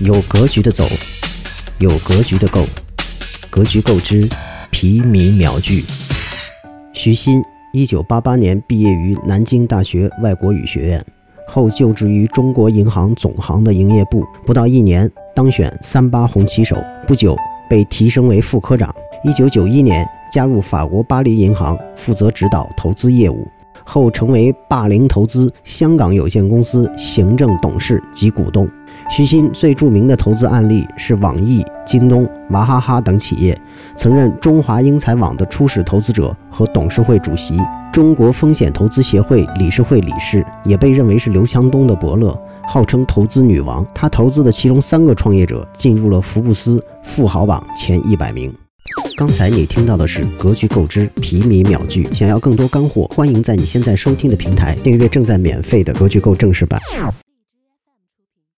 有格局的走，有格局的购，格局购之，皮米秒聚。徐新，一九八八年毕业于南京大学外国语学院，后就职于中国银行总行的营业部，不到一年当选三八红旗手，不久被提升为副科长。一九九一年加入法国巴黎银行，负责指导投资业务。后成为霸凌投资香港有限公司行政董事及股东。徐新最著名的投资案例是网易、京东、娃哈哈等企业，曾任中华英才网的初始投资者和董事会主席，中国风险投资协会理事会理事，也被认为是刘强东的伯乐，号称投资女王。他投资的其中三个创业者进入了福布斯富豪榜前一百名。刚才你听到的是格局购知皮米秒剧，想要更多干货，欢迎在你现在收听的平台订阅正在免费的格局购正式版。